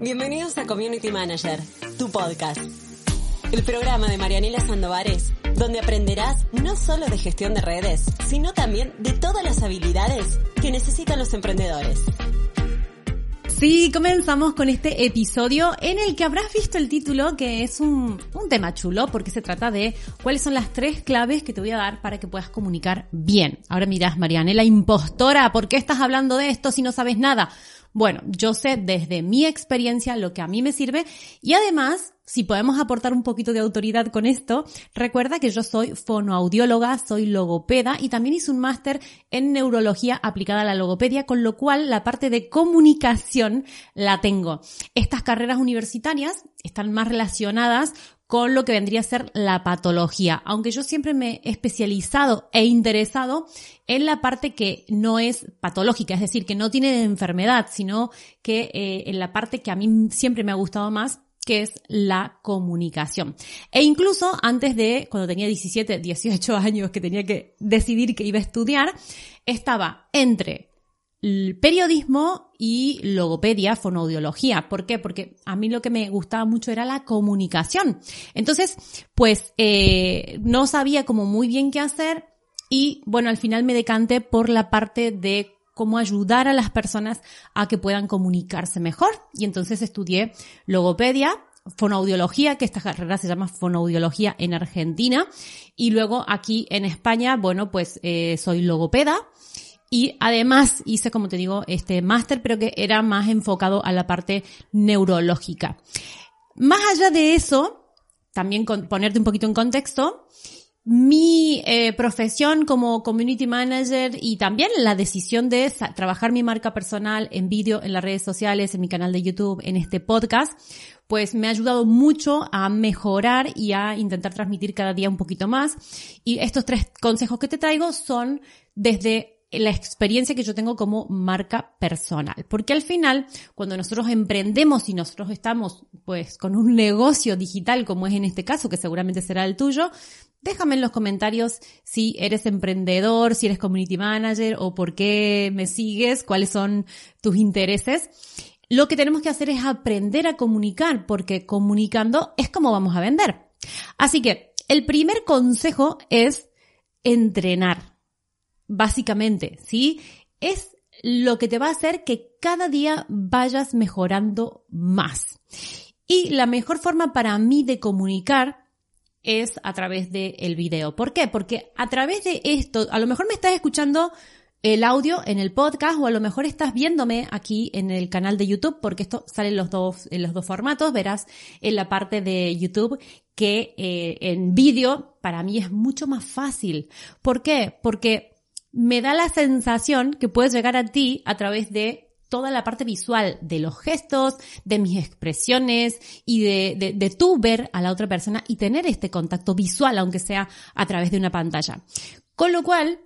Bienvenidos a Community Manager, tu podcast. El programa de Marianela Sandovares, donde aprenderás no solo de gestión de redes, sino también de todas las habilidades que necesitan los emprendedores. Sí, comenzamos con este episodio en el que habrás visto el título, que es un, un, tema chulo, porque se trata de cuáles son las tres claves que te voy a dar para que puedas comunicar bien. Ahora mirás, Marianela, impostora, ¿por qué estás hablando de esto si no sabes nada? Bueno, yo sé desde mi experiencia lo que a mí me sirve y además, si podemos aportar un poquito de autoridad con esto, recuerda que yo soy fonoaudióloga, soy logopeda y también hice un máster en neurología aplicada a la logopedia, con lo cual la parte de comunicación la tengo. Estas carreras universitarias están más relacionadas con lo que vendría a ser la patología, aunque yo siempre me he especializado e interesado en la parte que no es patológica, es decir, que no tiene enfermedad, sino que eh, en la parte que a mí siempre me ha gustado más, que es la comunicación. E incluso antes de, cuando tenía 17, 18 años, que tenía que decidir que iba a estudiar, estaba entre periodismo y logopedia, fonoaudiología. ¿Por qué? Porque a mí lo que me gustaba mucho era la comunicación. Entonces, pues eh, no sabía como muy bien qué hacer y bueno, al final me decanté por la parte de cómo ayudar a las personas a que puedan comunicarse mejor. Y entonces estudié logopedia, fonoaudiología, que esta carrera se llama fonoaudiología en Argentina. Y luego aquí en España, bueno, pues eh, soy logopeda. Y además hice, como te digo, este máster, pero que era más enfocado a la parte neurológica. Más allá de eso, también ponerte un poquito en contexto, mi eh, profesión como community manager y también la decisión de trabajar mi marca personal en vídeo, en las redes sociales, en mi canal de YouTube, en este podcast, pues me ha ayudado mucho a mejorar y a intentar transmitir cada día un poquito más. Y estos tres consejos que te traigo son desde la experiencia que yo tengo como marca personal. Porque al final, cuando nosotros emprendemos y nosotros estamos pues con un negocio digital como es en este caso, que seguramente será el tuyo, déjame en los comentarios si eres emprendedor, si eres community manager o por qué me sigues, cuáles son tus intereses. Lo que tenemos que hacer es aprender a comunicar, porque comunicando es como vamos a vender. Así que el primer consejo es entrenar básicamente, ¿sí? Es lo que te va a hacer que cada día vayas mejorando más. Y la mejor forma para mí de comunicar es a través del el video. ¿Por qué? Porque a través de esto, a lo mejor me estás escuchando el audio en el podcast o a lo mejor estás viéndome aquí en el canal de YouTube porque esto sale en los dos, en los dos formatos. Verás en la parte de YouTube que eh, en vídeo para mí es mucho más fácil. ¿Por qué? Porque me da la sensación que puedes llegar a ti a través de toda la parte visual de los gestos, de mis expresiones y de, de, de tú ver a la otra persona y tener este contacto visual, aunque sea a través de una pantalla. Con lo cual,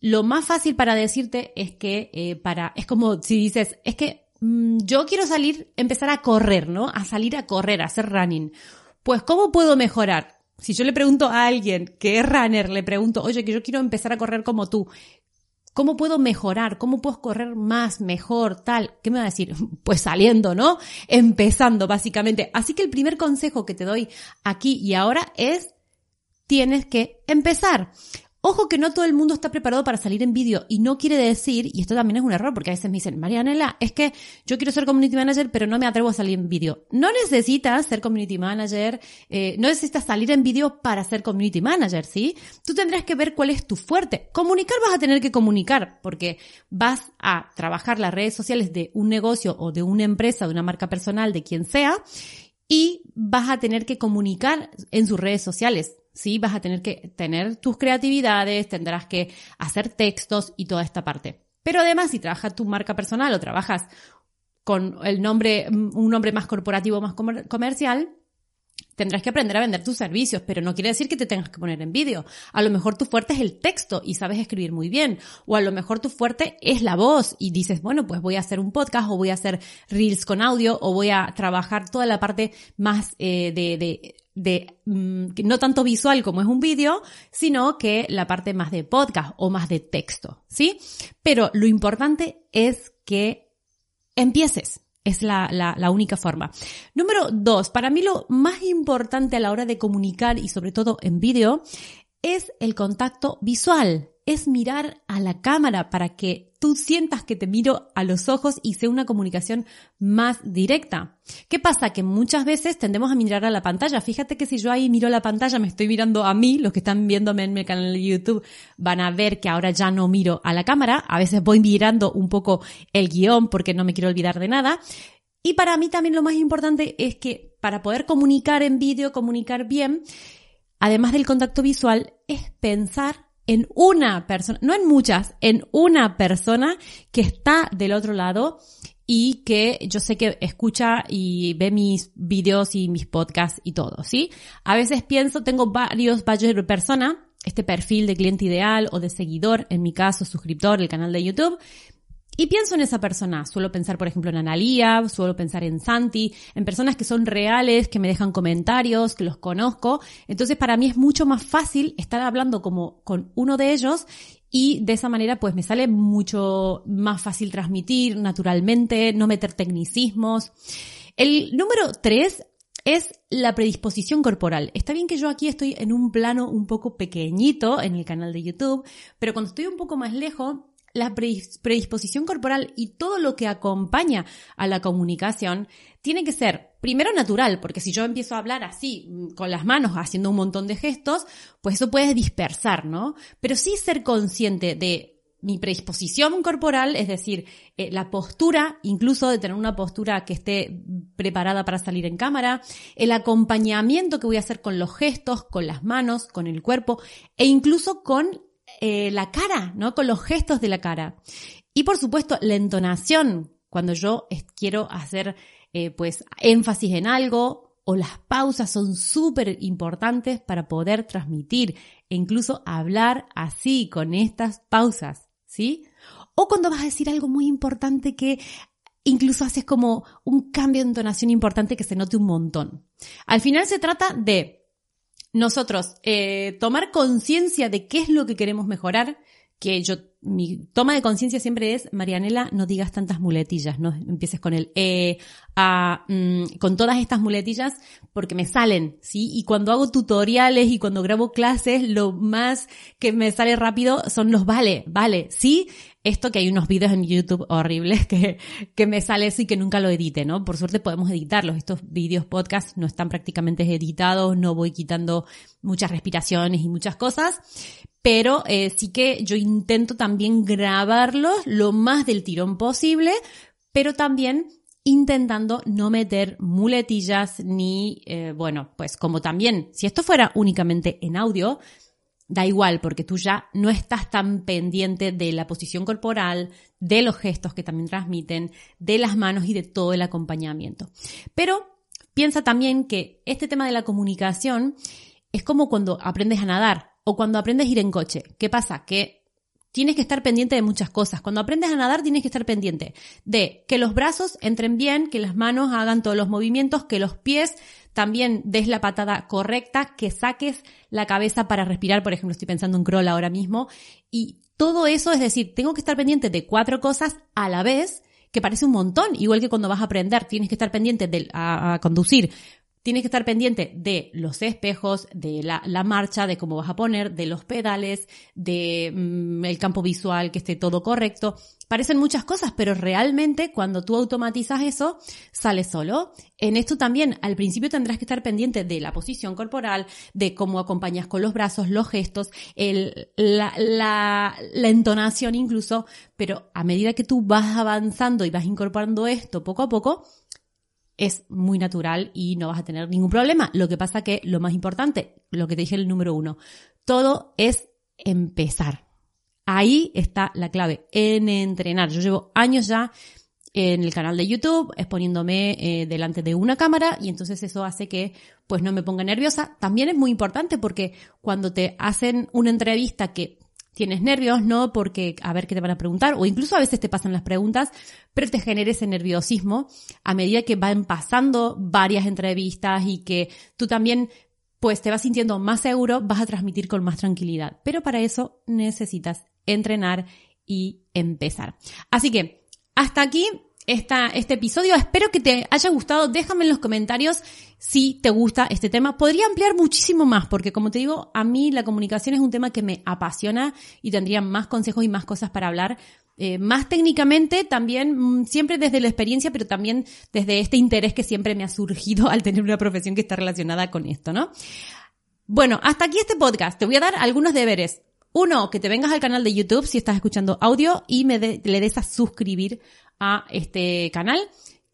lo más fácil para decirte es que eh, para, es como si dices, es que mmm, yo quiero salir, empezar a correr, ¿no? A salir a correr, a hacer running. Pues, ¿cómo puedo mejorar? Si yo le pregunto a alguien que es runner, le pregunto, oye, que yo quiero empezar a correr como tú, ¿cómo puedo mejorar? ¿Cómo puedo correr más, mejor, tal? ¿Qué me va a decir? Pues saliendo, ¿no? Empezando, básicamente. Así que el primer consejo que te doy aquí y ahora es, tienes que empezar. Ojo que no todo el mundo está preparado para salir en vídeo y no quiere decir, y esto también es un error porque a veces me dicen, Marianela, es que yo quiero ser community manager pero no me atrevo a salir en vídeo. No necesitas ser community manager, eh, no necesitas salir en vídeo para ser community manager, ¿sí? Tú tendrás que ver cuál es tu fuerte. Comunicar vas a tener que comunicar porque vas a trabajar las redes sociales de un negocio o de una empresa, de una marca personal, de quien sea, y vas a tener que comunicar en sus redes sociales. ¿Sí? Vas a tener que tener tus creatividades, tendrás que hacer textos y toda esta parte. Pero además, si trabajas tu marca personal o trabajas con el nombre, un nombre más corporativo, más comer- comercial, tendrás que aprender a vender tus servicios, pero no quiere decir que te tengas que poner en vídeo. A lo mejor tu fuerte es el texto y sabes escribir muy bien, o a lo mejor tu fuerte es la voz y dices, bueno, pues voy a hacer un podcast o voy a hacer reels con audio o voy a trabajar toda la parte más eh, de, de de mm, no tanto visual como es un vídeo, sino que la parte más de podcast o más de texto, ¿sí? Pero lo importante es que empieces. Es la, la, única forma. Número dos, para mí lo más importante a la hora de comunicar y sobre todo en vídeo es el contacto visual. Es mirar a la cámara para que tú sientas que te miro a los ojos y sea una comunicación más directa. ¿Qué pasa? Que muchas veces tendemos a mirar a la pantalla. Fíjate que si yo ahí miro la pantalla, me estoy mirando a mí, los que están viéndome en mi canal de YouTube van a ver que ahora ya no miro a la cámara. A veces voy mirando un poco el guion porque no me quiero olvidar de nada. Y para mí también lo más importante es que para poder comunicar en vídeo, comunicar bien, además del contacto visual, es pensar en una persona, no en muchas, en una persona que está del otro lado y que yo sé que escucha y ve mis videos y mis podcasts y todo, ¿sí? A veces pienso, tengo varios valles de este perfil de cliente ideal o de seguidor, en mi caso suscriptor del canal de YouTube, y pienso en esa persona. Suelo pensar, por ejemplo, en Analía, suelo pensar en Santi, en personas que son reales, que me dejan comentarios, que los conozco. Entonces, para mí es mucho más fácil estar hablando como con uno de ellos y de esa manera pues me sale mucho más fácil transmitir naturalmente, no meter tecnicismos. El número tres es la predisposición corporal. Está bien que yo aquí estoy en un plano un poco pequeñito en el canal de YouTube, pero cuando estoy un poco más lejos, la predisposición corporal y todo lo que acompaña a la comunicación tiene que ser primero natural, porque si yo empiezo a hablar así, con las manos, haciendo un montón de gestos, pues eso puede dispersar, ¿no? Pero sí ser consciente de mi predisposición corporal, es decir, eh, la postura, incluso de tener una postura que esté preparada para salir en cámara, el acompañamiento que voy a hacer con los gestos, con las manos, con el cuerpo e incluso con eh, la cara, ¿no? Con los gestos de la cara. Y por supuesto, la entonación, cuando yo quiero hacer, eh, pues, énfasis en algo, o las pausas son súper importantes para poder transmitir e incluso hablar así, con estas pausas, ¿sí? O cuando vas a decir algo muy importante que incluso haces como un cambio de entonación importante que se note un montón. Al final se trata de nosotros eh, tomar conciencia de qué es lo que queremos mejorar, que yo, mi toma de conciencia siempre es, Marianela, no digas tantas muletillas, no empieces con el eh, a, mm, con todas estas muletillas, porque me salen, ¿sí? Y cuando hago tutoriales y cuando grabo clases, lo más que me sale rápido son los vale, vale, ¿sí? Esto que hay unos vídeos en YouTube horribles que, que me sale así que nunca lo edite, ¿no? Por suerte podemos editarlos. Estos vídeos podcast no están prácticamente editados, no voy quitando muchas respiraciones y muchas cosas, pero eh, sí que yo intento también grabarlos lo más del tirón posible, pero también intentando no meter muletillas ni, eh, bueno, pues como también, si esto fuera únicamente en audio, da igual porque tú ya no estás tan pendiente de la posición corporal, de los gestos que también transmiten, de las manos y de todo el acompañamiento. Pero piensa también que este tema de la comunicación es como cuando aprendes a nadar o cuando aprendes a ir en coche. ¿Qué pasa? Que tienes que estar pendiente de muchas cosas. Cuando aprendes a nadar tienes que estar pendiente de que los brazos entren bien, que las manos hagan todos los movimientos, que los pies también des la patada correcta, que saques la cabeza para respirar. Por ejemplo, estoy pensando en crawl ahora mismo. Y todo eso, es decir, tengo que estar pendiente de cuatro cosas a la vez que parece un montón, igual que cuando vas a aprender, tienes que estar pendiente de, a, conducir Tienes que estar pendiente de los espejos, de la, marcha, de cómo vas a poner, de los pedales, de mm, el campo visual, que esté todo correcto. Parecen muchas cosas, pero realmente cuando tú automatizas eso, sale solo. En esto también, al principio tendrás que estar pendiente de la posición corporal, de cómo acompañas con los brazos, los gestos, el, la, la, la entonación incluso, pero a medida que tú vas avanzando y vas incorporando esto poco a poco, es muy natural y no vas a tener ningún problema. Lo que pasa que lo más importante, lo que te dije el número uno, todo es empezar. Ahí está la clave, en entrenar. Yo llevo años ya en el canal de YouTube, exponiéndome eh, delante de una cámara y entonces eso hace que pues no me ponga nerviosa. También es muy importante porque cuando te hacen una entrevista que tienes nervios, ¿no? Porque a ver qué te van a preguntar, o incluso a veces te pasan las preguntas, pero te genera ese nerviosismo a medida que van pasando varias entrevistas y que tú también pues te vas sintiendo más seguro, vas a transmitir con más tranquilidad. Pero para eso necesitas entrenar y empezar. Así que, hasta aquí esta, este episodio. Espero que te haya gustado. Déjame en los comentarios si te gusta este tema. Podría ampliar muchísimo más porque como te digo, a mí la comunicación es un tema que me apasiona y tendría más consejos y más cosas para hablar. Eh, más técnicamente también, mm, siempre desde la experiencia, pero también desde este interés que siempre me ha surgido al tener una profesión que está relacionada con esto, ¿no? Bueno, hasta aquí este podcast. Te voy a dar algunos deberes. Uno, que te vengas al canal de YouTube si estás escuchando audio y me le des a suscribir a este canal.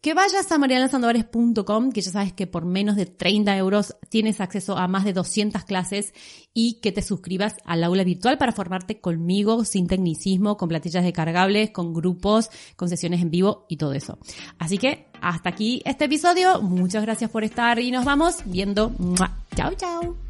Que vayas a marianasandovares.com, que ya sabes que por menos de 30 euros tienes acceso a más de 200 clases y que te suscribas al aula virtual para formarte conmigo sin tecnicismo, con platillas descargables, con grupos, con sesiones en vivo y todo eso. Así que hasta aquí este episodio. Muchas gracias por estar y nos vamos viendo. Chao, chao.